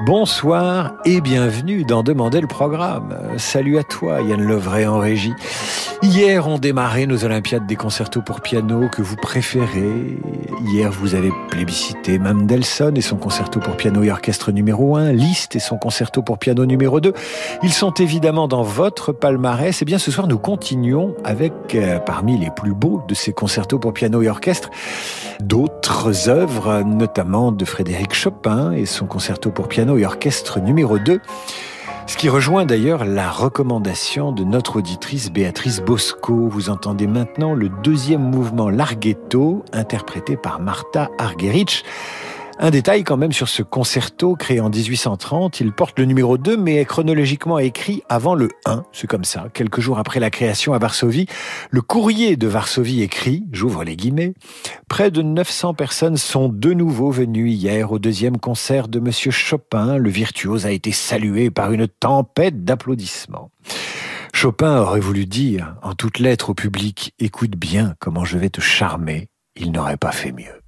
Bonsoir et bienvenue dans Demander le programme. Salut à toi Yann Lovray en régie. Hier ont démarré nos Olympiades des concertos pour piano que vous préférez. Hier vous avez plébiscité Mendelssohn et son concerto pour piano et orchestre numéro 1, Liszt et son concerto pour piano numéro 2. Ils sont évidemment dans votre palmarès. Et bien ce soir nous continuons avec euh, parmi les plus beaux de ces concertos pour piano et orchestre d'autres œuvres, notamment de Frédéric Chopin et son concerto pour piano et orchestre numéro 2. Ce qui rejoint d'ailleurs la recommandation de notre auditrice Béatrice Bosco. Vous entendez maintenant le deuxième mouvement Larghetto, interprété par Martha Argerich. Un détail quand même sur ce concerto créé en 1830, il porte le numéro 2 mais est chronologiquement écrit avant le 1, c'est comme ça. Quelques jours après la création à Varsovie, le courrier de Varsovie écrit, j'ouvre les guillemets, près de 900 personnes sont de nouveau venues hier au deuxième concert de monsieur Chopin. Le virtuose a été salué par une tempête d'applaudissements. Chopin aurait voulu dire en toutes lettres au public, écoute bien comment je vais te charmer. Il n'aurait pas fait mieux.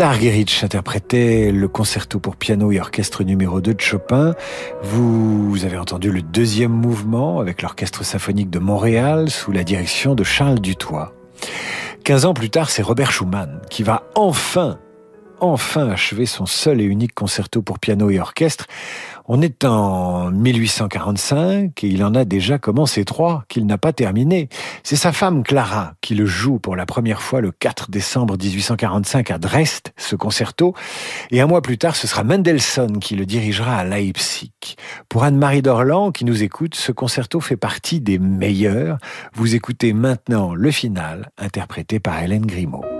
Argerich interprétait le concerto pour piano et orchestre numéro 2 de Chopin. Vous avez entendu le deuxième mouvement avec l'Orchestre symphonique de Montréal sous la direction de Charles Dutoit. Quinze ans plus tard, c'est Robert Schumann qui va enfin enfin achevé son seul et unique concerto pour piano et orchestre. On est en 1845 et il en a déjà commencé trois qu'il n'a pas terminé. C'est sa femme Clara qui le joue pour la première fois le 4 décembre 1845 à Dresde, ce concerto. Et un mois plus tard, ce sera Mendelssohn qui le dirigera à Leipzig. Pour Anne-Marie Dorland qui nous écoute, ce concerto fait partie des meilleurs. Vous écoutez maintenant le final interprété par Hélène Grimaud.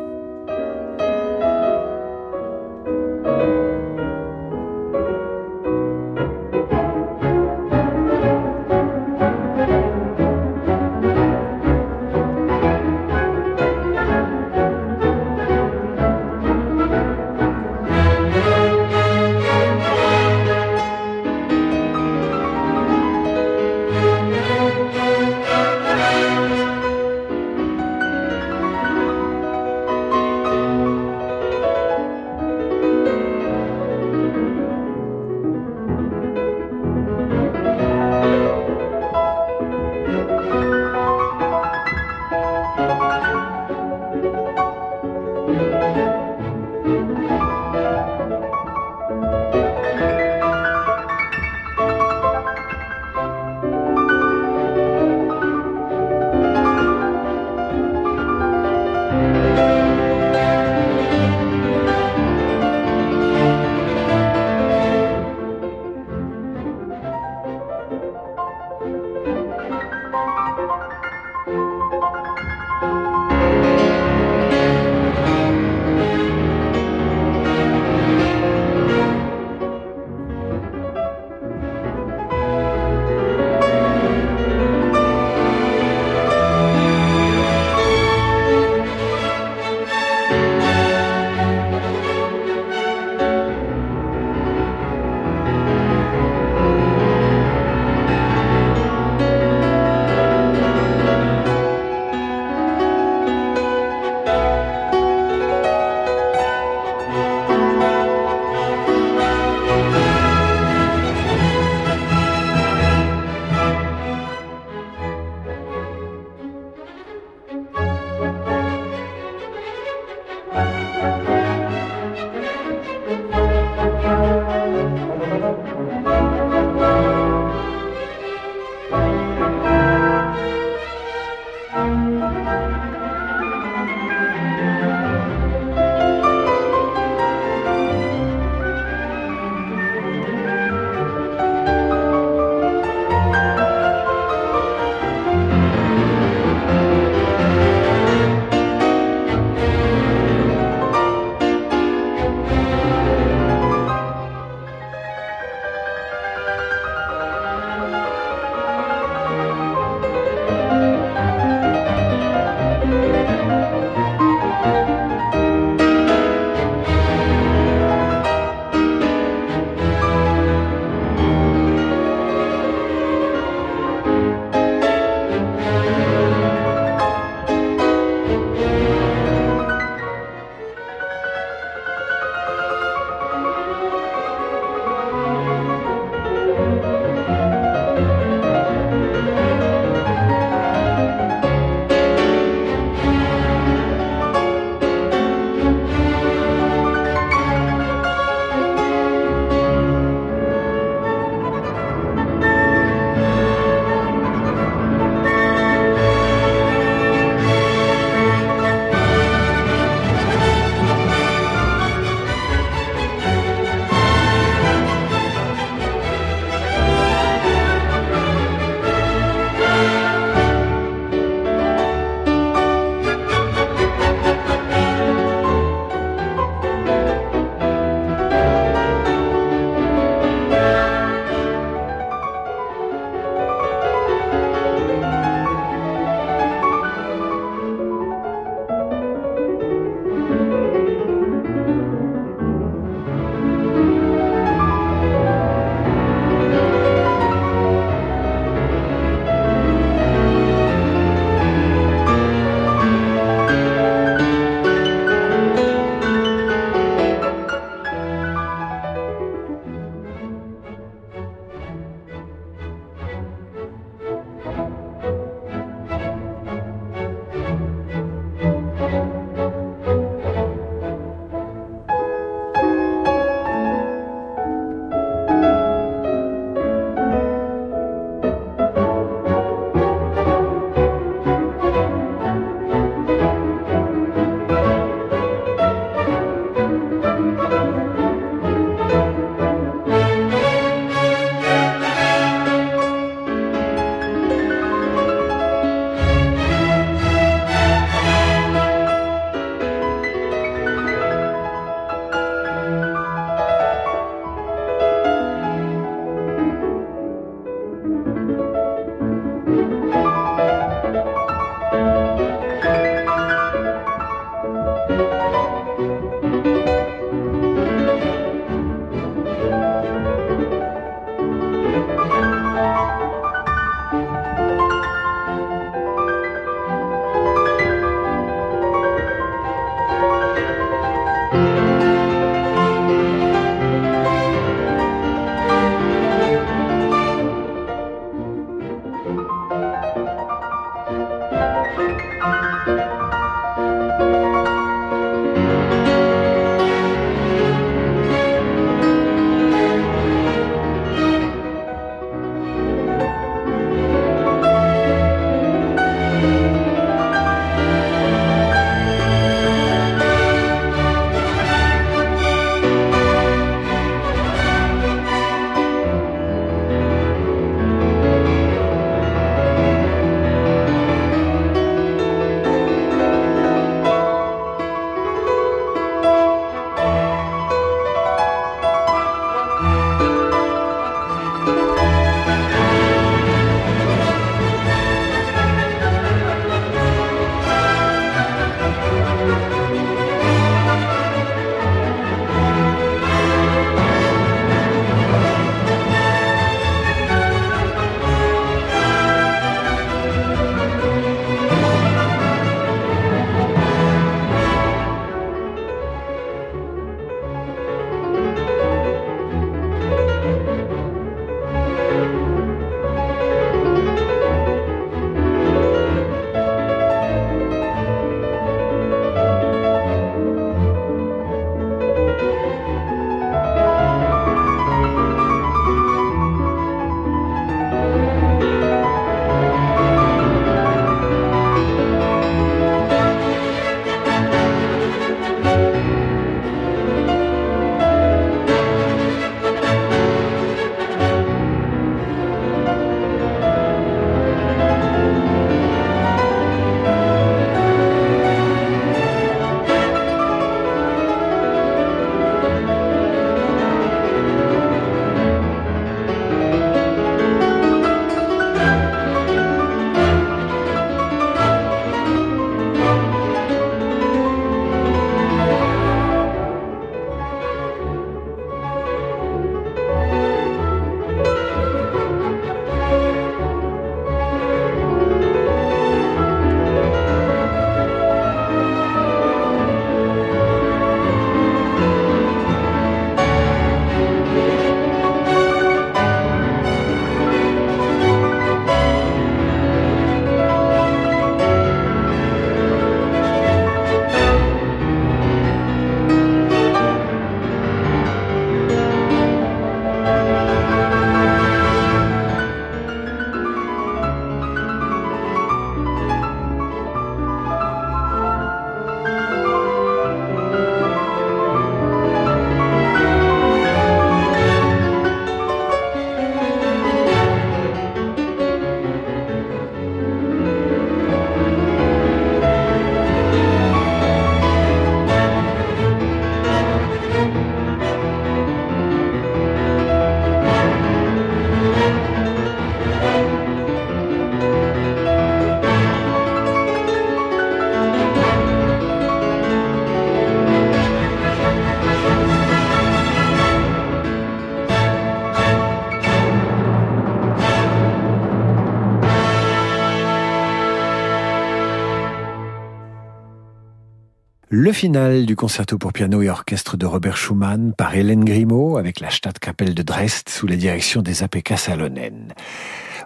Le final du concerto pour piano et orchestre de Robert Schumann par Hélène Grimaud avec la Stadtkapelle de Dresde sous la direction des APK Salonen.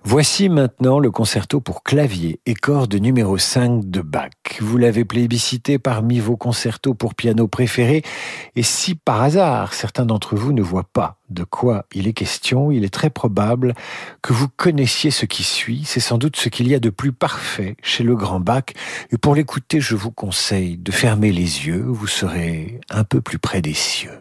Voici maintenant le concerto pour clavier et cordes numéro 5 de Bach. Vous l'avez plébiscité parmi vos concertos pour piano préférés et si par hasard certains d'entre vous ne voient pas de quoi il est question, il est très probable que vous connaissiez ce qui suit. C'est sans doute ce qu'il y a de plus parfait chez le grand Bach et pour l'écouter je vous conseille de fermer les yeux, vous serez un peu plus près des cieux.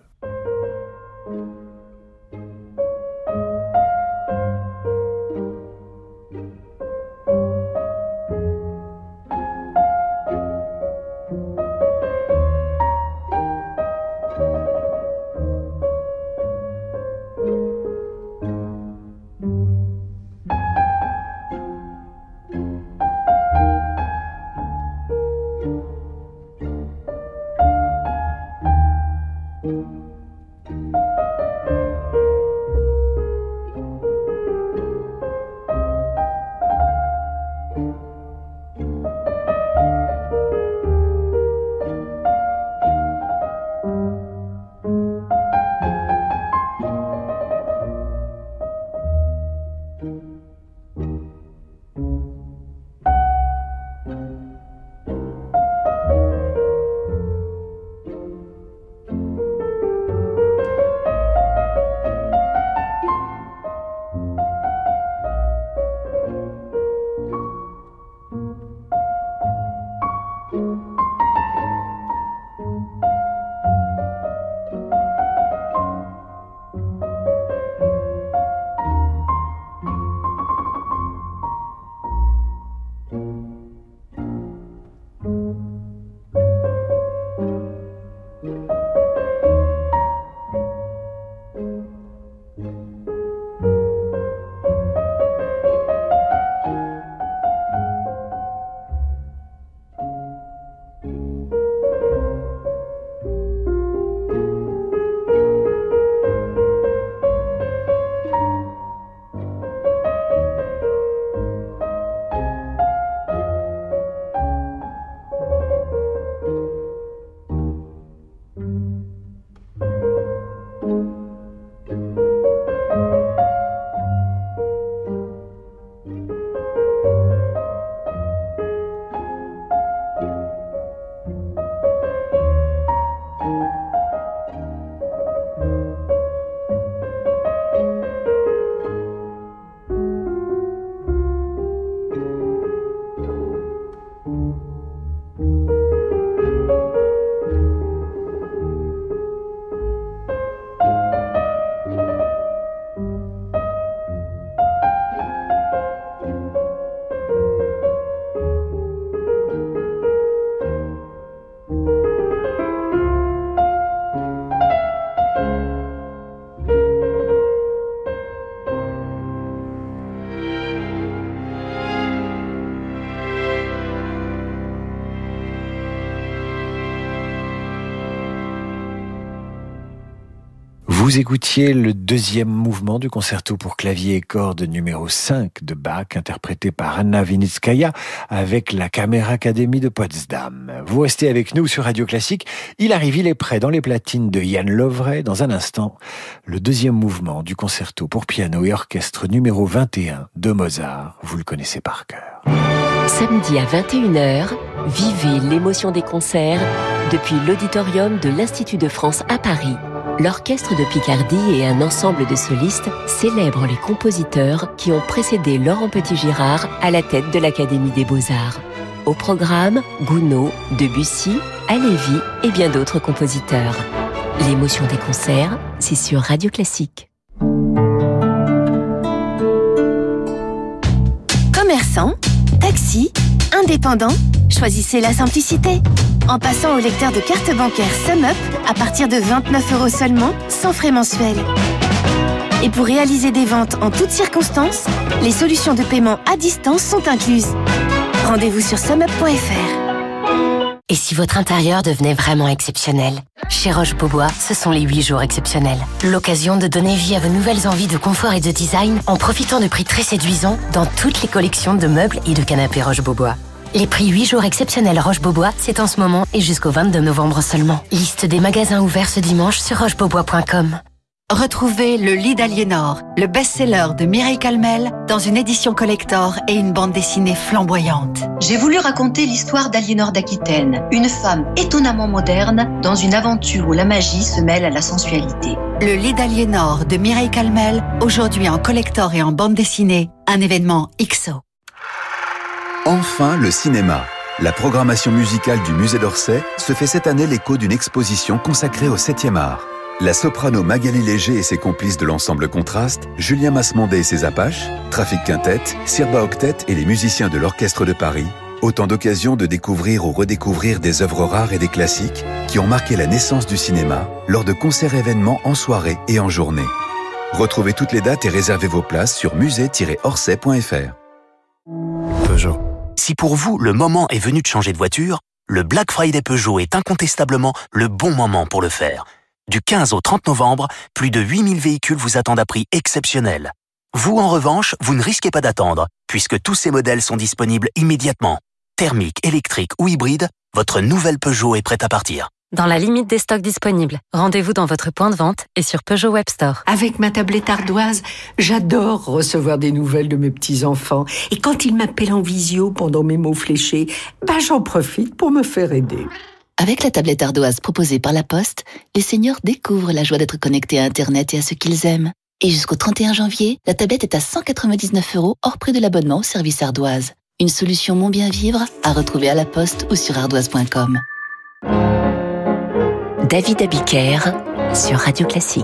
Vous écoutiez le deuxième mouvement du concerto pour clavier et cordes numéro 5 de Bach, interprété par Anna Vinitskaya avec la Caméra Academy de Potsdam. Vous restez avec nous sur Radio Classique. Il arrive, il est prêt dans les platines de Yann Lovray. Dans un instant, le deuxième mouvement du concerto pour piano et orchestre numéro 21 de Mozart. Vous le connaissez par cœur. Samedi à 21h, vivez l'émotion des concerts depuis l'auditorium de l'Institut de France à Paris l'Orchestre de Picardie et un ensemble de solistes célèbrent les compositeurs qui ont précédé Laurent Petit-Girard à la tête de l'Académie des Beaux-Arts. Au programme, Gounod, Debussy, Halévy et bien d'autres compositeurs. L'émotion des concerts, c'est sur Radio Classique. Commerçant, taxi, indépendant, choisissez la simplicité. En passant au lecteur de carte bancaire SumUp à partir de 29 euros seulement, sans frais mensuels. Et pour réaliser des ventes en toutes circonstances, les solutions de paiement à distance sont incluses. Rendez-vous sur sumup.fr. Et si votre intérieur devenait vraiment exceptionnel Chez Roche-Beaubois, ce sont les 8 jours exceptionnels. L'occasion de donner vie à vos nouvelles envies de confort et de design en profitant de prix très séduisants dans toutes les collections de meubles et de canapés Roche-Beaubois. Les prix 8 jours exceptionnels Roche-Beaubois, c'est en ce moment et jusqu'au 22 novembre seulement. Liste des magasins ouverts ce dimanche sur rochebeaubois.com. Retrouvez Le lit d'Aliénor, le best-seller de Mireille Calmel, dans une édition collector et une bande dessinée flamboyante. J'ai voulu raconter l'histoire d'Aliénor d'Aquitaine, une femme étonnamment moderne dans une aventure où la magie se mêle à la sensualité. Le lit d'Aliénor de Mireille Calmel, aujourd'hui en collector et en bande dessinée, un événement XO. Enfin, le cinéma. La programmation musicale du musée d'Orsay se fait cette année l'écho d'une exposition consacrée au 7e art. La soprano Magali Léger et ses complices de l'ensemble Contraste, Julien Masmondé et ses Apaches, Trafic Quintet, Sirba Octet et les musiciens de l'Orchestre de Paris, autant d'occasions de découvrir ou redécouvrir des œuvres rares et des classiques qui ont marqué la naissance du cinéma lors de concerts événements en soirée et en journée. Retrouvez toutes les dates et réservez vos places sur musée-orsay.fr. Peugeot. Si pour vous, le moment est venu de changer de voiture, le Black Friday Peugeot est incontestablement le bon moment pour le faire. Du 15 au 30 novembre, plus de 8000 véhicules vous attendent à prix exceptionnel. Vous, en revanche, vous ne risquez pas d'attendre, puisque tous ces modèles sont disponibles immédiatement. Thermique, électrique ou hybride, votre nouvelle Peugeot est prête à partir. Dans la limite des stocks disponibles, rendez-vous dans votre point de vente et sur Peugeot Web Store. Avec ma tablette ardoise, j'adore recevoir des nouvelles de mes petits-enfants. Et quand ils m'appellent en visio pendant mes mots fléchés, bah j'en profite pour me faire aider. Avec la tablette ardoise proposée par la Poste, les seniors découvrent la joie d'être connectés à Internet et à ce qu'ils aiment. Et jusqu'au 31 janvier, la tablette est à 199 euros hors prix de l'abonnement au service ardoise. Une solution mon bien vivre à retrouver à la Poste ou sur ardoise.com. David Abiker sur Radio Classique.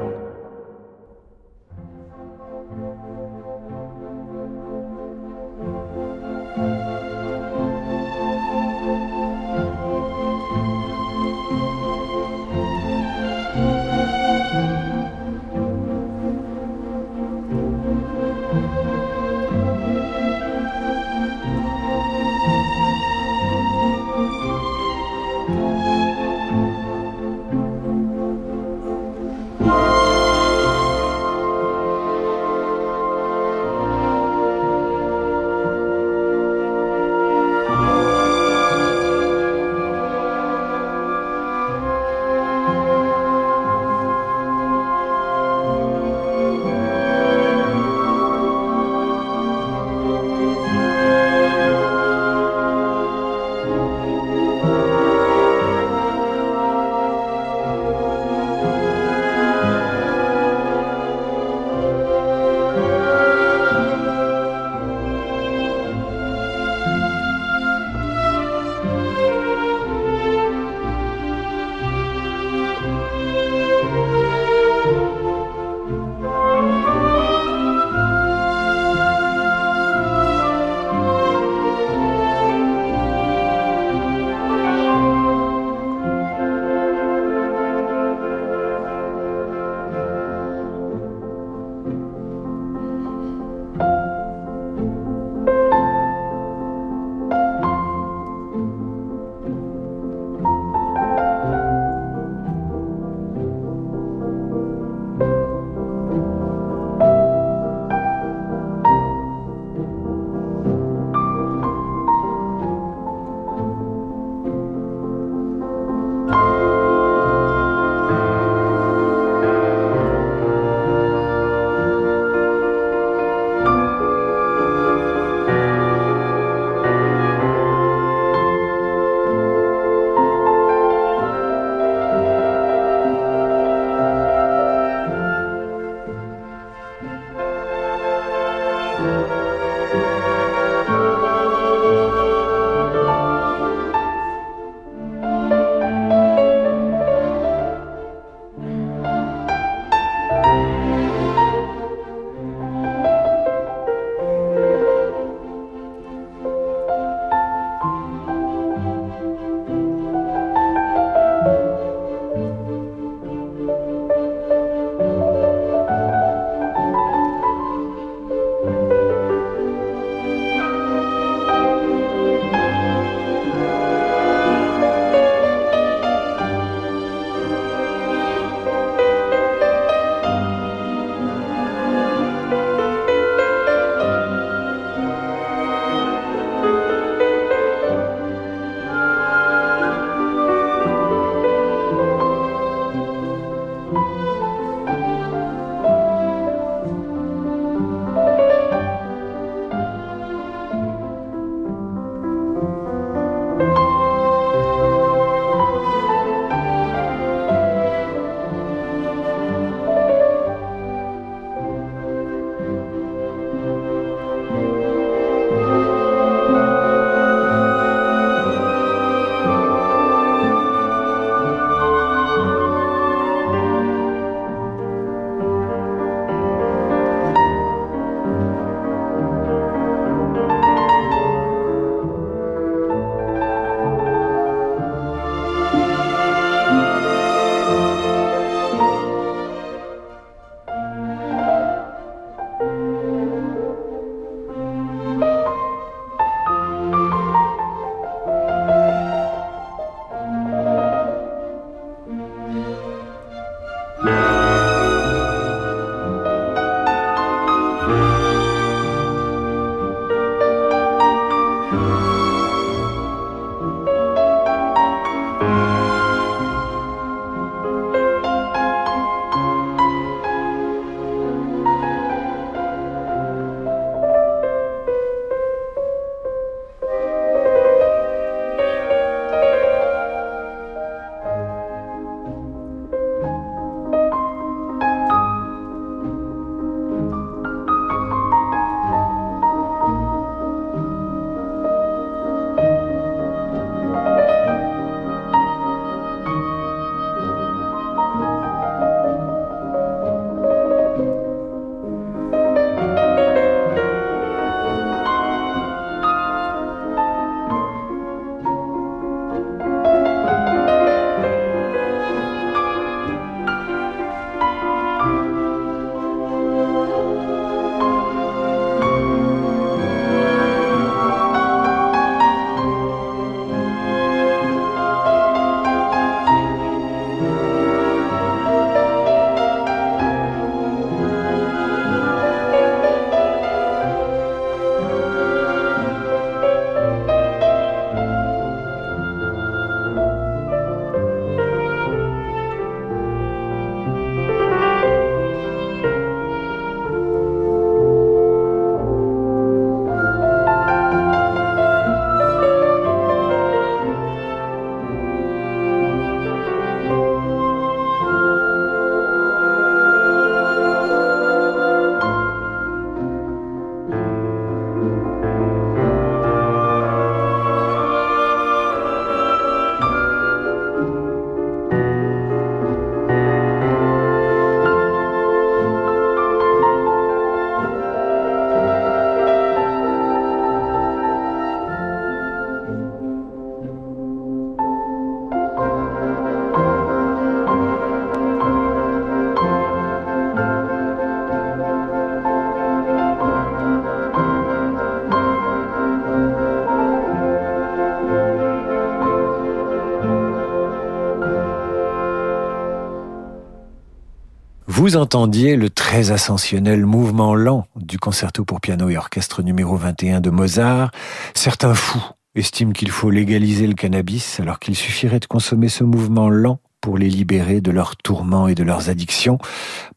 Vous entendiez le très ascensionnel mouvement lent du concerto pour piano et orchestre numéro 21 de Mozart. Certains fous estiment qu'il faut légaliser le cannabis alors qu'il suffirait de consommer ce mouvement lent pour les libérer de leurs tourments et de leurs addictions.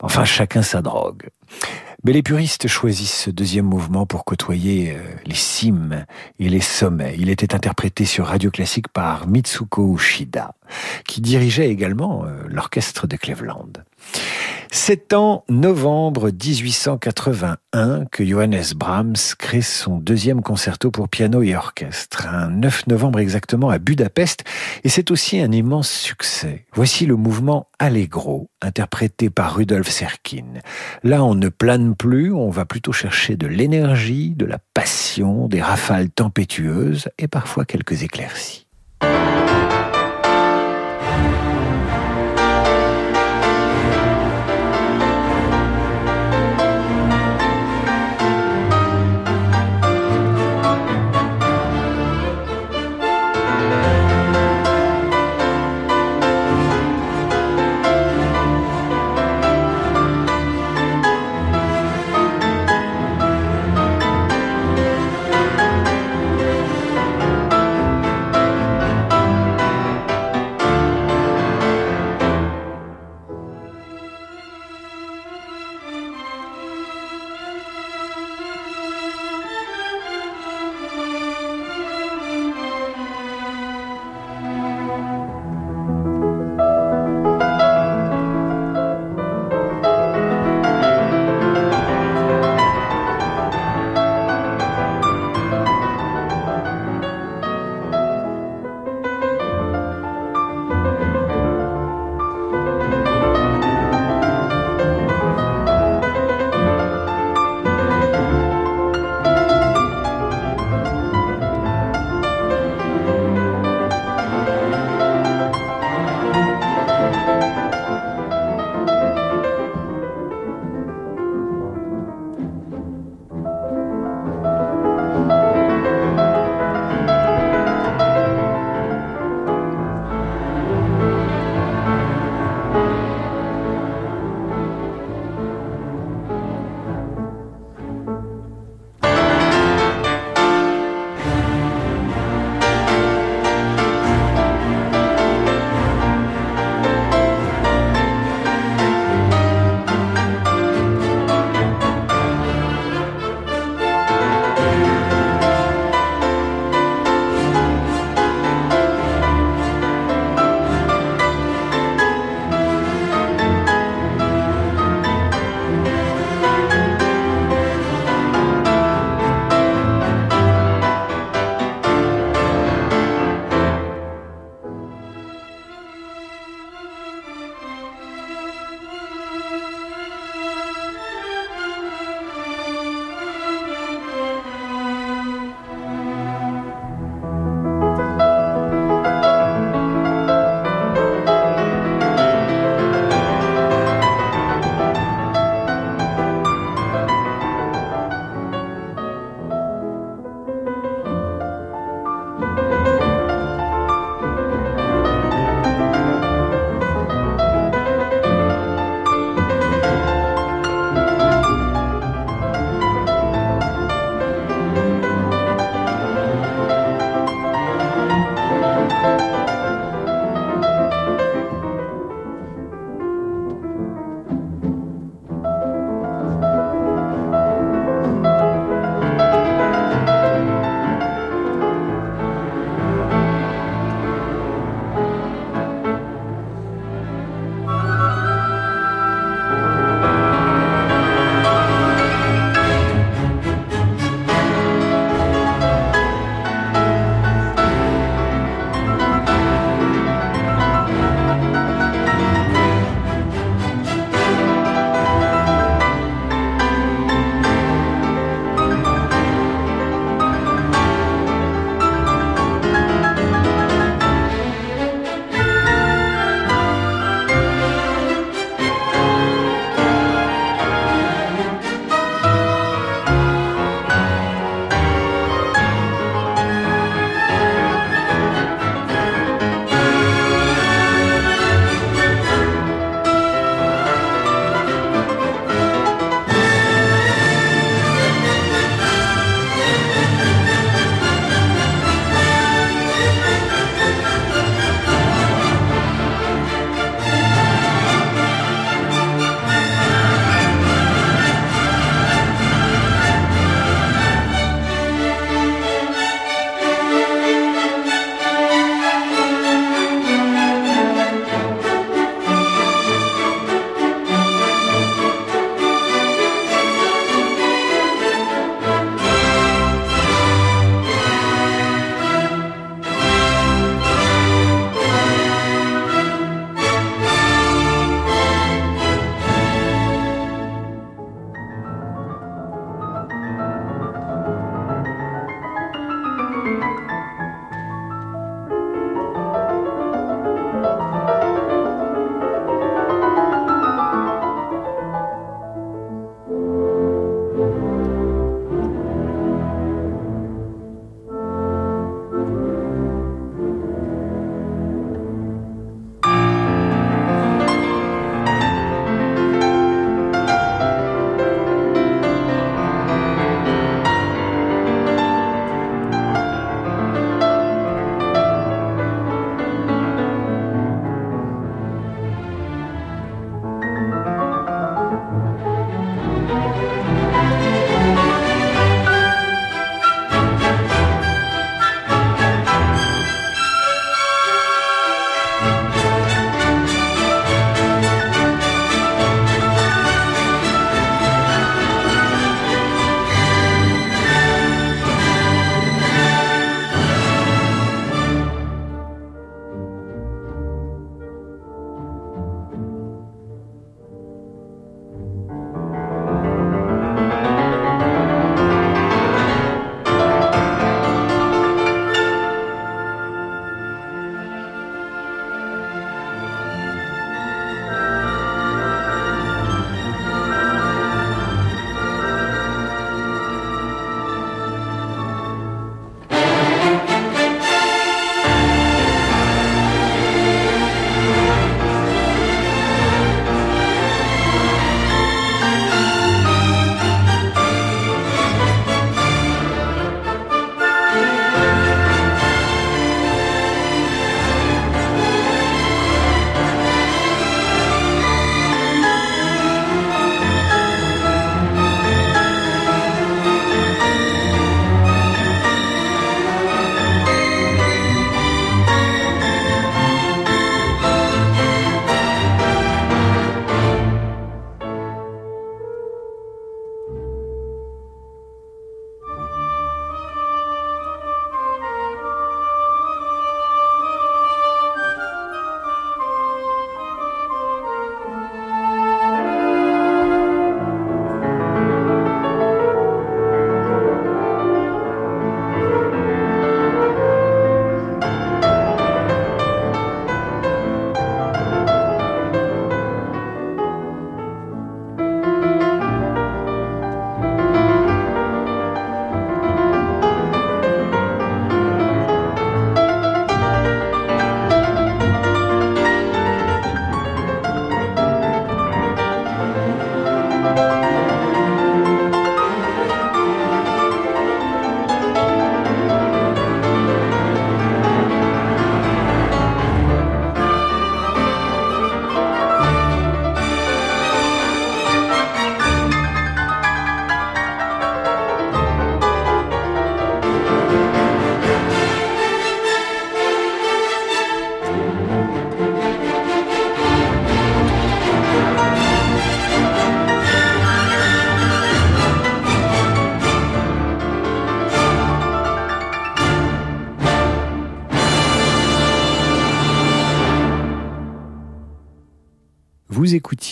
Enfin, chacun sa drogue. Mais les puristes choisissent ce deuxième mouvement pour côtoyer euh, les cimes et les sommets. Il était interprété sur Radio Classique par Mitsuko Ushida, qui dirigeait également euh, l'orchestre de Cleveland. C'est en novembre 1881 que Johannes Brahms crée son deuxième concerto pour piano et orchestre, un 9 novembre exactement à Budapest, et c'est aussi un immense succès. Voici le mouvement Allegro, interprété par Rudolf Serkin. Là, on ne plane plus, on va plutôt chercher de l'énergie, de la passion, des rafales tempétueuses et parfois quelques éclaircies.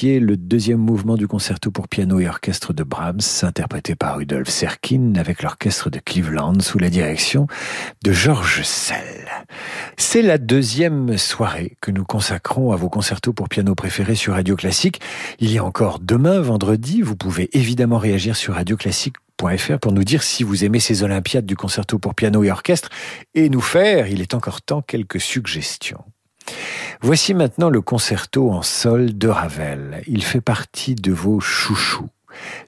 Le deuxième mouvement du concerto pour piano et orchestre de Brahms, interprété par Rudolf Serkin avec l'orchestre de Cleveland sous la direction de Georges Sell. C'est la deuxième soirée que nous consacrons à vos concertos pour piano préférés sur Radio Classique. Il y a encore demain, vendredi, vous pouvez évidemment réagir sur radioclassique.fr pour nous dire si vous aimez ces Olympiades du concerto pour piano et orchestre et nous faire, il est encore temps, quelques suggestions. Voici maintenant le concerto en sol de Ravel. Il fait partie de vos chouchous.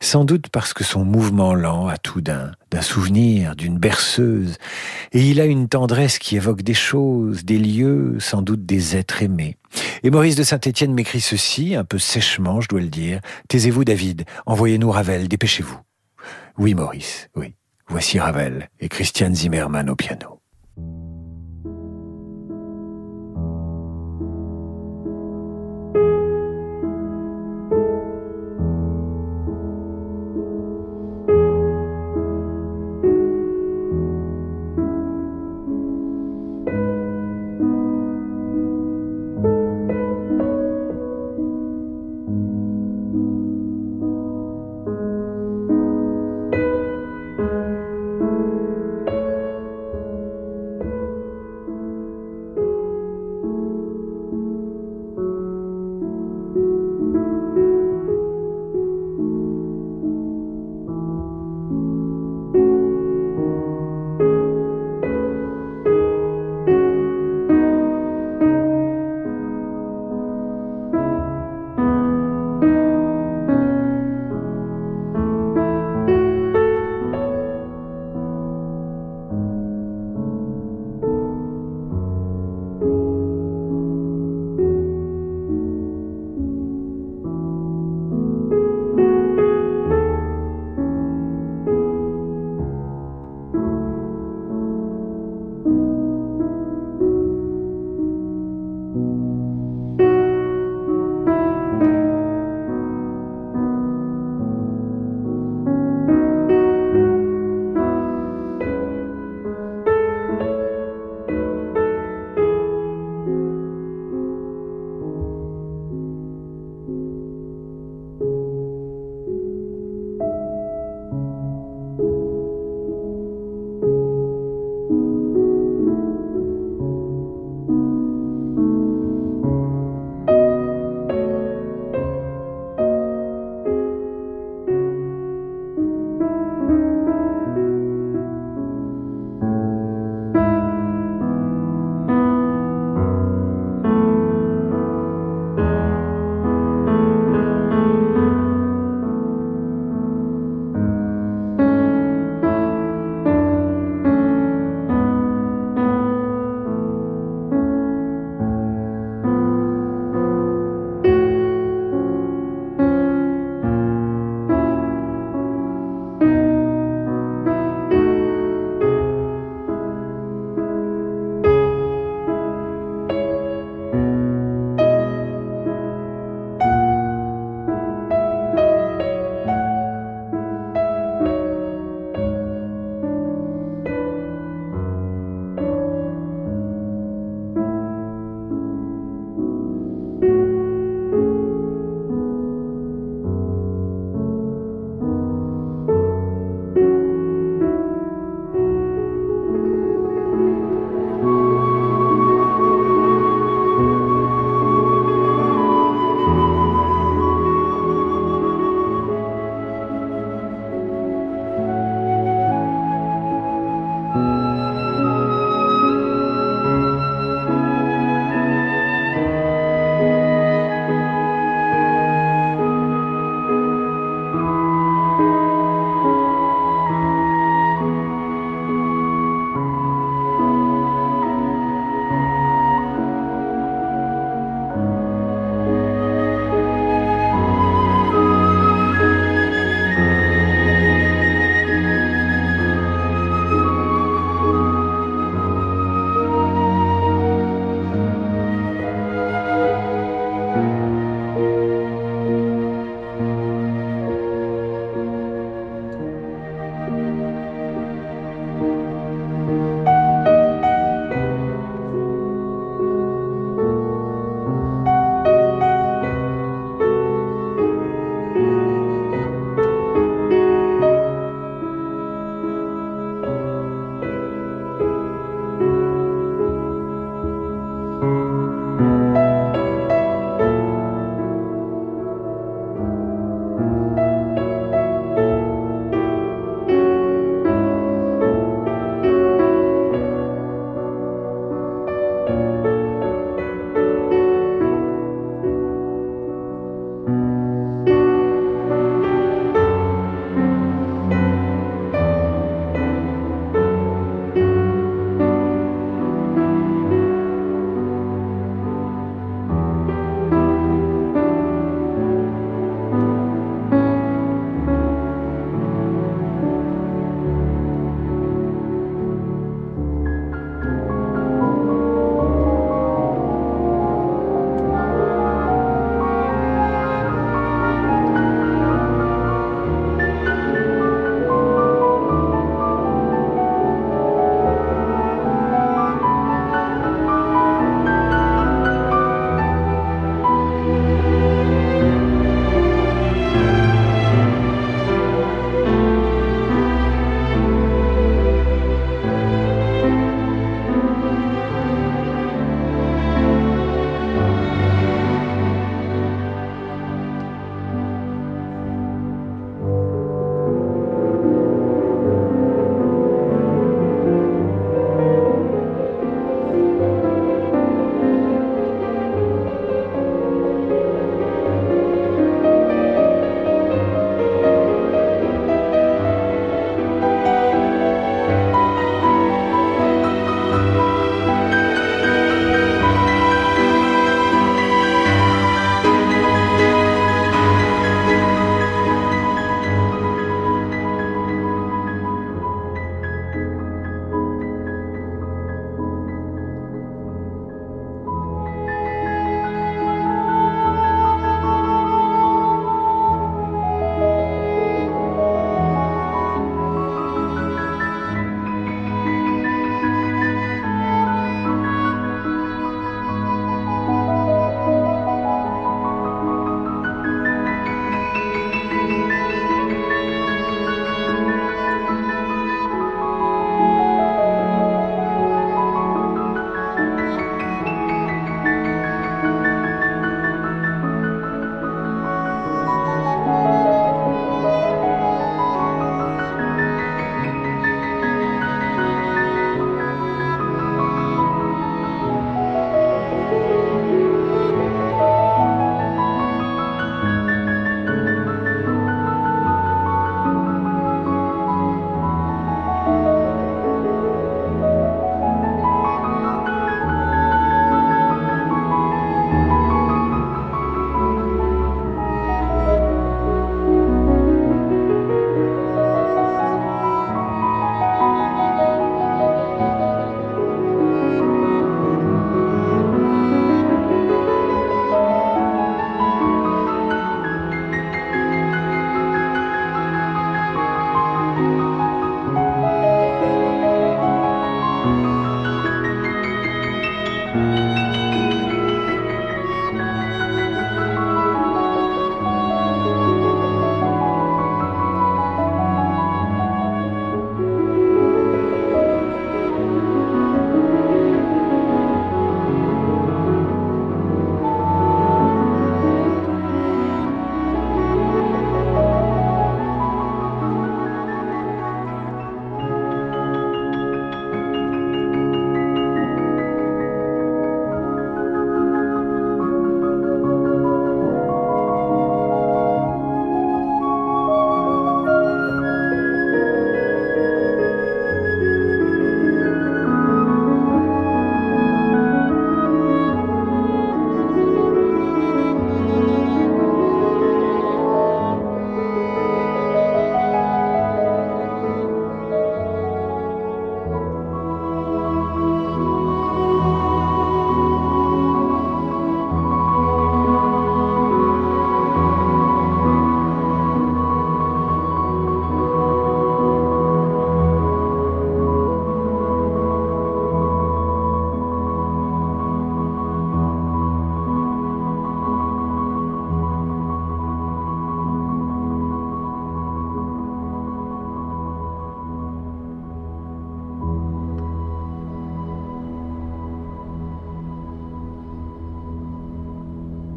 Sans doute parce que son mouvement lent a tout d'un, d'un souvenir, d'une berceuse, et il a une tendresse qui évoque des choses, des lieux, sans doute des êtres aimés. Et Maurice de Saint-Étienne m'écrit ceci, un peu sèchement, je dois le dire. Taisez-vous, David, envoyez-nous Ravel, dépêchez-vous. Oui, Maurice, oui. Voici Ravel et Christiane Zimmermann au piano.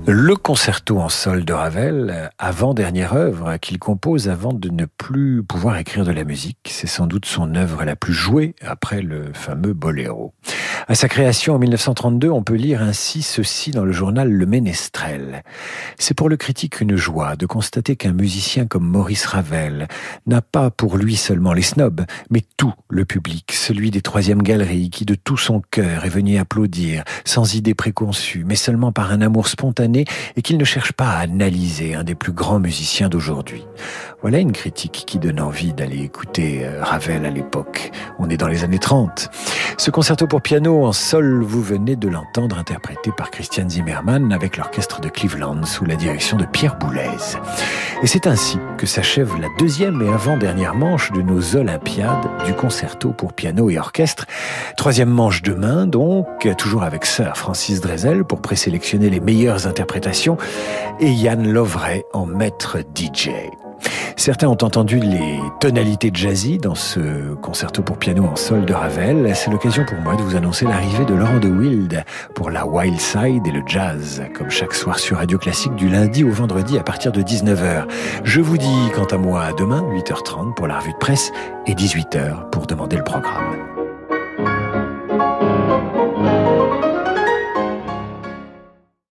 Le concerto en sol de Ravel, avant-dernière œuvre qu'il compose avant de ne plus pouvoir écrire de la musique. C'est sans doute son œuvre la plus jouée après le fameux boléro. À sa création en 1932, on peut lire ainsi ceci dans le journal Le Ménestrel. C'est pour le critique une joie de constater qu'un musicien comme Maurice Ravel n'a pas pour lui seulement les snobs, mais tout le public, celui des troisièmes galeries qui de tout son cœur est venu applaudir, sans idée préconçue, mais seulement par un amour spontané et qu'il ne cherche pas à analyser un des plus grands musiciens d'aujourd'hui. Voilà une critique qui donne envie d'aller écouter euh, Ravel à l'époque. On est dans les années 30. Ce concerto pour piano en sol, vous venez de l'entendre interprété par Christian Zimmermann avec l'orchestre de Cleveland sous la direction de Pierre Boulez. Et c'est ainsi que s'achève la deuxième et avant-dernière manche de nos Olympiades du concerto pour piano et orchestre. Troisième manche demain, donc, toujours avec Sir Francis Drezel pour présélectionner les meilleures et Yann Lovray en maître DJ. Certains ont entendu les tonalités jazzy dans ce concerto pour piano en sol de Ravel. C'est l'occasion pour moi de vous annoncer l'arrivée de Laurent de Wild pour la Wild Side et le jazz, comme chaque soir sur Radio Classique du lundi au vendredi à partir de 19h. Je vous dis quant à moi à demain 8h30 pour la revue de presse et 18h pour demander le programme.